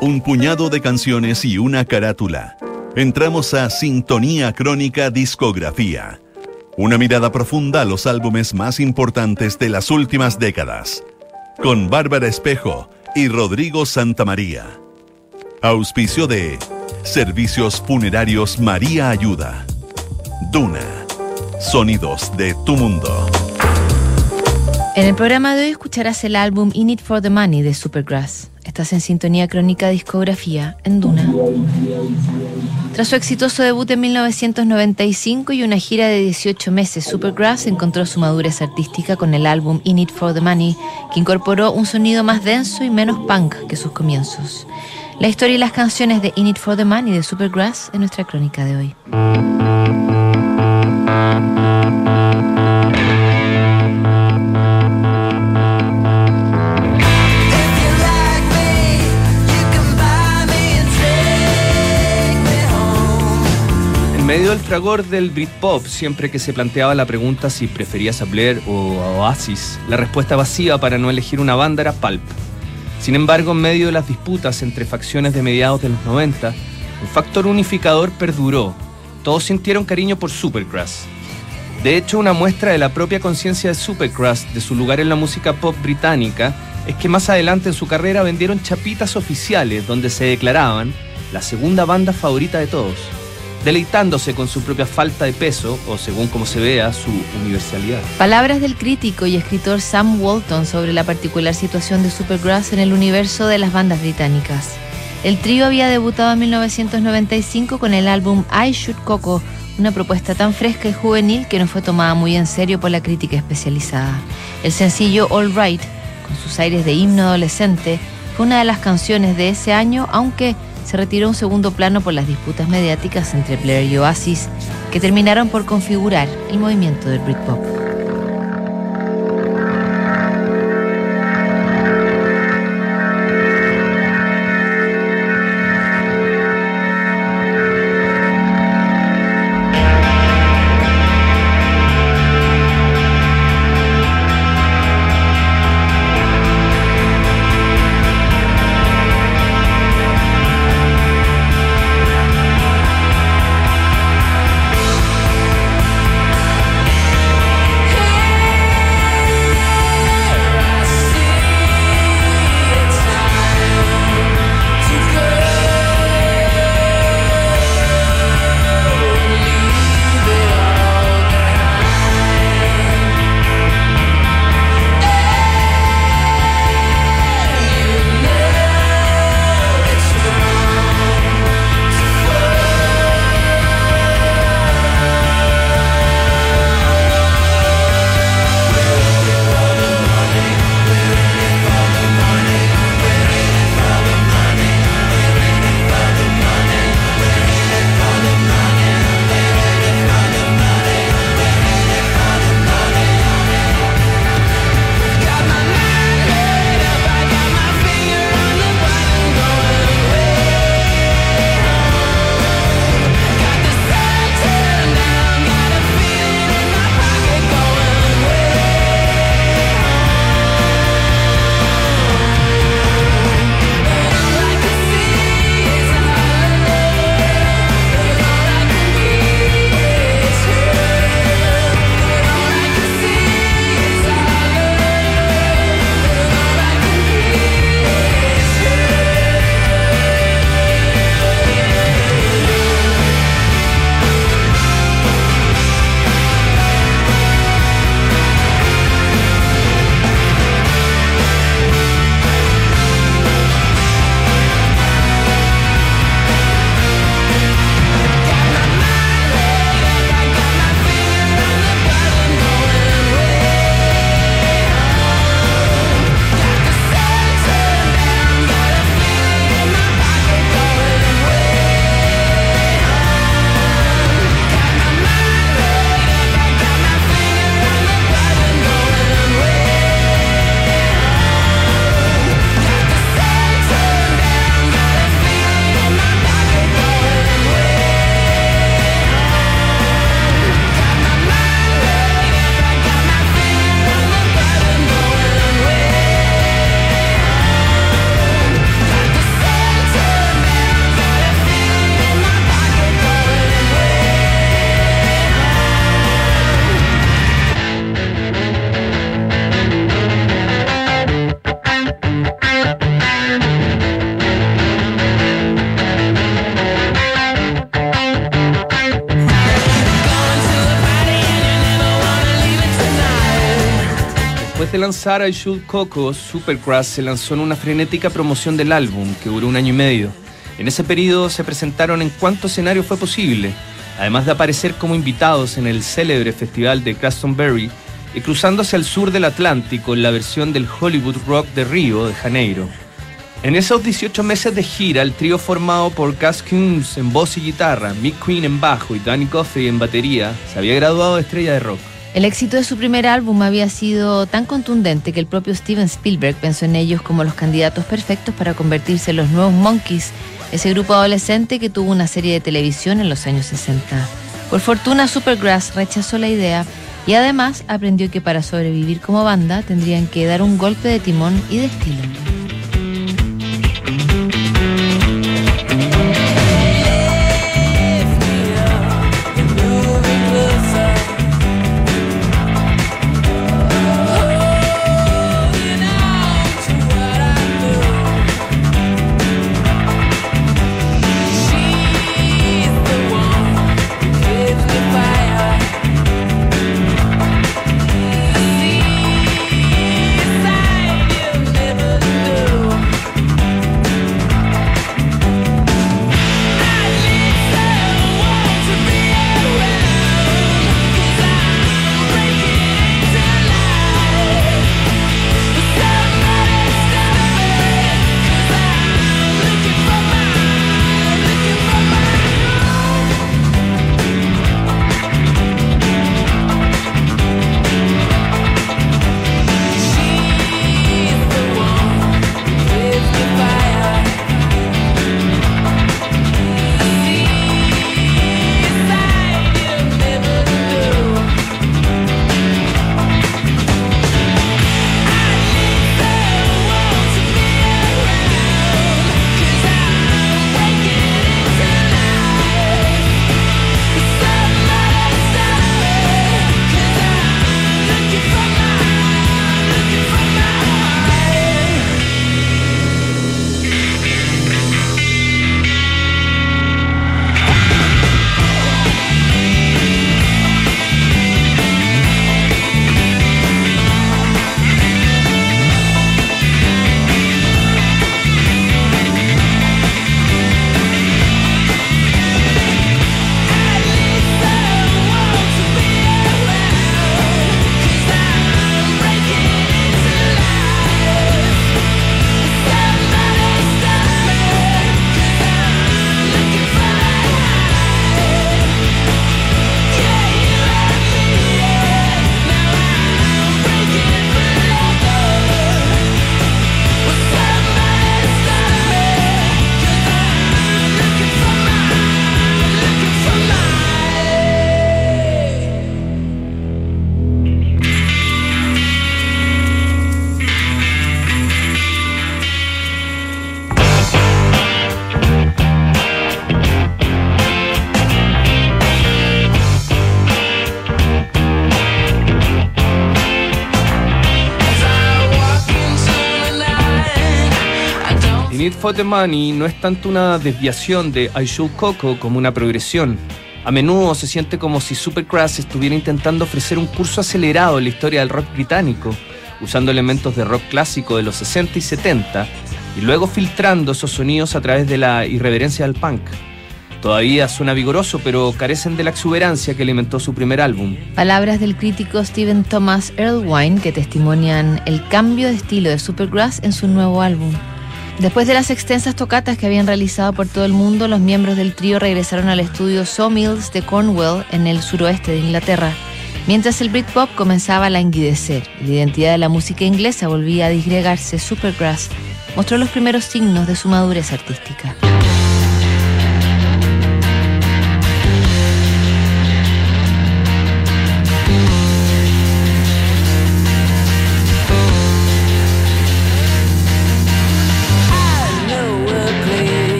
un puñado de canciones y una carátula. Entramos a Sintonía Crónica Discografía. Una mirada profunda a los álbumes más importantes de las últimas décadas. Con Bárbara Espejo y Rodrigo Santamaría. Auspicio de Servicios Funerarios María Ayuda. Duna. Sonidos de tu mundo. En el programa de hoy escucharás el álbum In It for the Money de Supergrass. Estás en sintonía crónica discografía en Duna. Tras su exitoso debut en 1995 y una gira de 18 meses, Supergrass encontró su madurez artística con el álbum In It for the Money, que incorporó un sonido más denso y menos punk que sus comienzos. La historia y las canciones de In It for the Money de Supergrass en nuestra crónica de hoy. Medio del fragor del Britpop, siempre que se planteaba la pregunta si preferías a Blair o a Oasis, la respuesta vacía para no elegir una banda era Pulp. Sin embargo, en medio de las disputas entre facciones de mediados de los 90, un factor unificador perduró. Todos sintieron cariño por Supergrass. De hecho, una muestra de la propia conciencia de Supergrass de su lugar en la música pop británica es que más adelante en su carrera vendieron chapitas oficiales donde se declaraban la segunda banda favorita de todos, deleitándose con su propia falta de peso o según como se vea su universalidad. Palabras del crítico y escritor Sam Walton sobre la particular situación de Supergrass en el universo de las bandas británicas. El trío había debutado en 1995 con el álbum I Shoot Coco, una propuesta tan fresca y juvenil que no fue tomada muy en serio por la crítica especializada. El sencillo All Right, con sus aires de himno adolescente, fue una de las canciones de ese año, aunque se retiró a un segundo plano por las disputas mediáticas entre Blair y Oasis, que terminaron por configurar el movimiento del Britpop. De lanzar I Should Coco, Supergrass se lanzó en una frenética promoción del álbum que duró un año y medio. En ese periodo se presentaron en cuanto escenario fue posible, además de aparecer como invitados en el célebre festival de Glastonbury y cruzando hacia el sur del Atlántico en la versión del Hollywood Rock de Río de Janeiro. En esos 18 meses de gira, el trío formado por Gus Coons en voz y guitarra, Mick Queen en bajo y Danny Coffey en batería, se había graduado de estrella de rock. El éxito de su primer álbum había sido tan contundente que el propio Steven Spielberg pensó en ellos como los candidatos perfectos para convertirse en los nuevos Monkeys, ese grupo adolescente que tuvo una serie de televisión en los años 60. Por fortuna, Supergrass rechazó la idea y además aprendió que para sobrevivir como banda tendrían que dar un golpe de timón y de estilo. The Money no es tanto una desviación de I Should Coco como una progresión. A menudo se siente como si Supergrass estuviera intentando ofrecer un curso acelerado en la historia del rock británico, usando elementos de rock clásico de los 60 y 70 y luego filtrando esos sonidos a través de la irreverencia del punk. Todavía suena vigoroso, pero carecen de la exuberancia que alimentó su primer álbum. Palabras del crítico Stephen Thomas Erlewine que testimonian el cambio de estilo de Supergrass en su nuevo álbum. Después de las extensas tocatas que habían realizado por todo el mundo, los miembros del trío regresaron al estudio Sawmills de Cornwall en el suroeste de Inglaterra. Mientras el Britpop comenzaba a languidecer la identidad de la música inglesa volvía a disgregarse, Supergrass mostró los primeros signos de su madurez artística.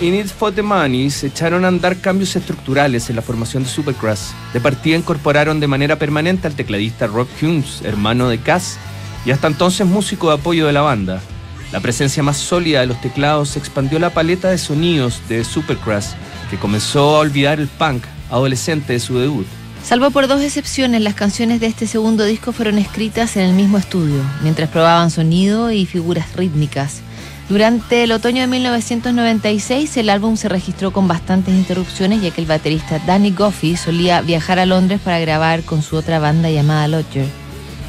In It for the Money se echaron a andar cambios estructurales en la formación de Supergrass. De partida incorporaron de manera permanente al tecladista Rob Humes, hermano de Cass, y hasta entonces músico de apoyo de la banda. La presencia más sólida de los teclados expandió la paleta de sonidos de Supergrass, que comenzó a olvidar el punk adolescente de su debut. Salvo por dos excepciones, las canciones de este segundo disco fueron escritas en el mismo estudio, mientras probaban sonido y figuras rítmicas. Durante el otoño de 1996 el álbum se registró con bastantes interrupciones ya que el baterista Danny Goffey solía viajar a Londres para grabar con su otra banda llamada Lodger.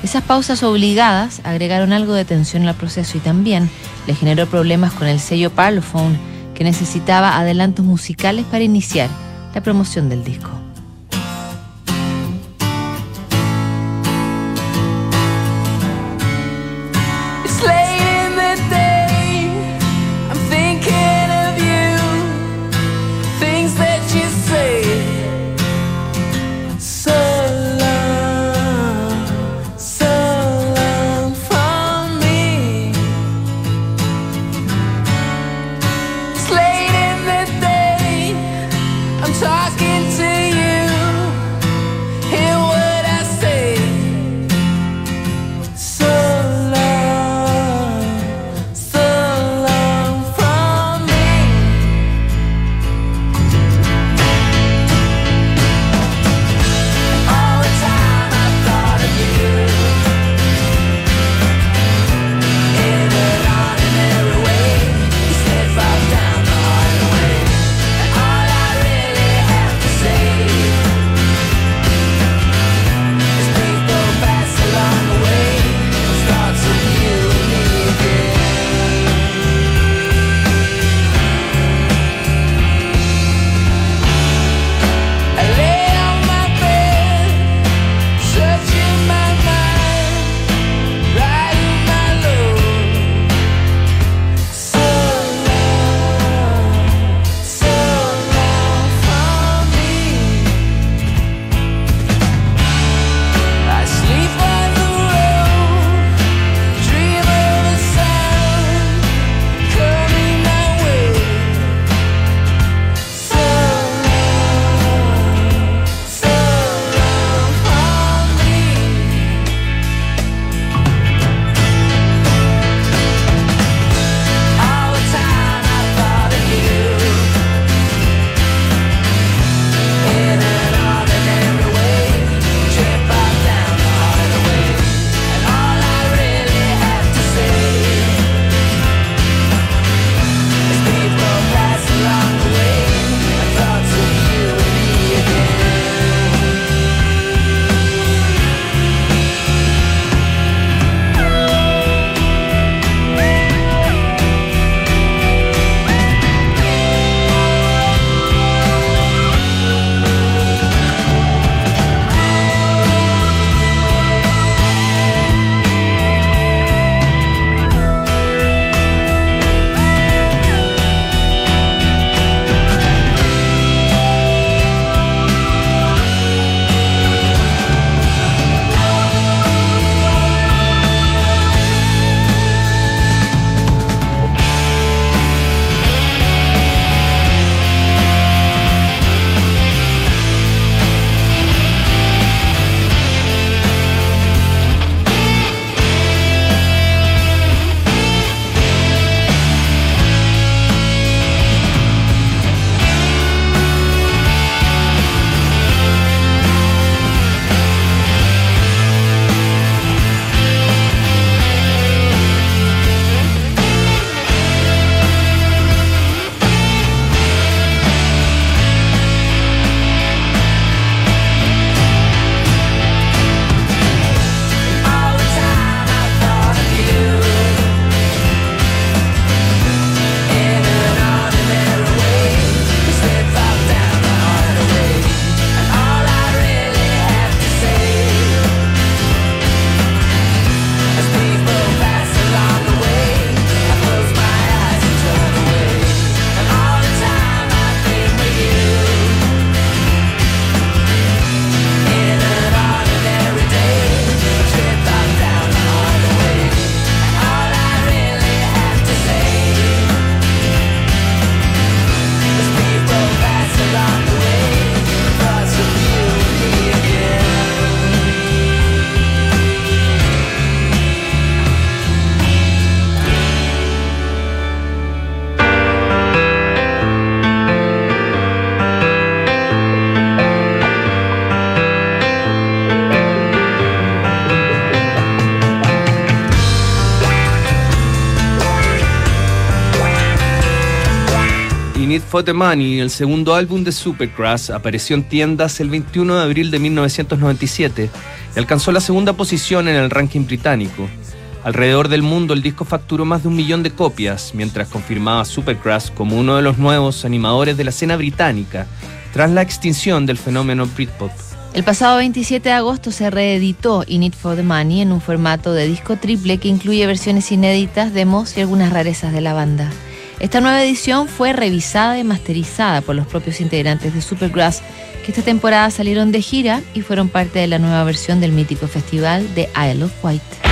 Esas pausas obligadas agregaron algo de tensión al proceso y también le generó problemas con el sello Parlophone que necesitaba adelantos musicales para iniciar la promoción del disco. Talking for the Money, el segundo álbum de Supergrass, apareció en tiendas el 21 de abril de 1997 y alcanzó la segunda posición en el ranking británico. Alrededor del mundo el disco facturó más de un millón de copias, mientras confirmaba Supergrass como uno de los nuevos animadores de la escena británica, tras la extinción del fenómeno Britpop. El pasado 27 de agosto se reeditó In It for the Money en un formato de disco triple que incluye versiones inéditas, demos y algunas rarezas de la banda. Esta nueva edición fue revisada y masterizada por los propios integrantes de Supergrass, que esta temporada salieron de gira y fueron parte de la nueva versión del mítico festival de Isle of Wight.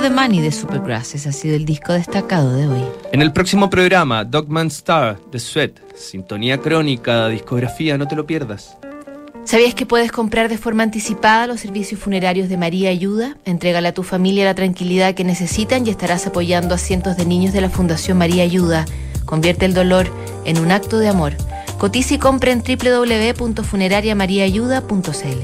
The Money de Supergrass, ese ha sido el disco destacado de hoy. En el próximo programa, Dogman Star de Sweat, sintonía crónica, discografía, no te lo pierdas. ¿Sabías que puedes comprar de forma anticipada los servicios funerarios de María Ayuda? Entrégale a tu familia la tranquilidad que necesitan y estarás apoyando a cientos de niños de la Fundación María Ayuda. Convierte el dolor en un acto de amor. Cotiza y compra en www.funerariamariaayuda.cl.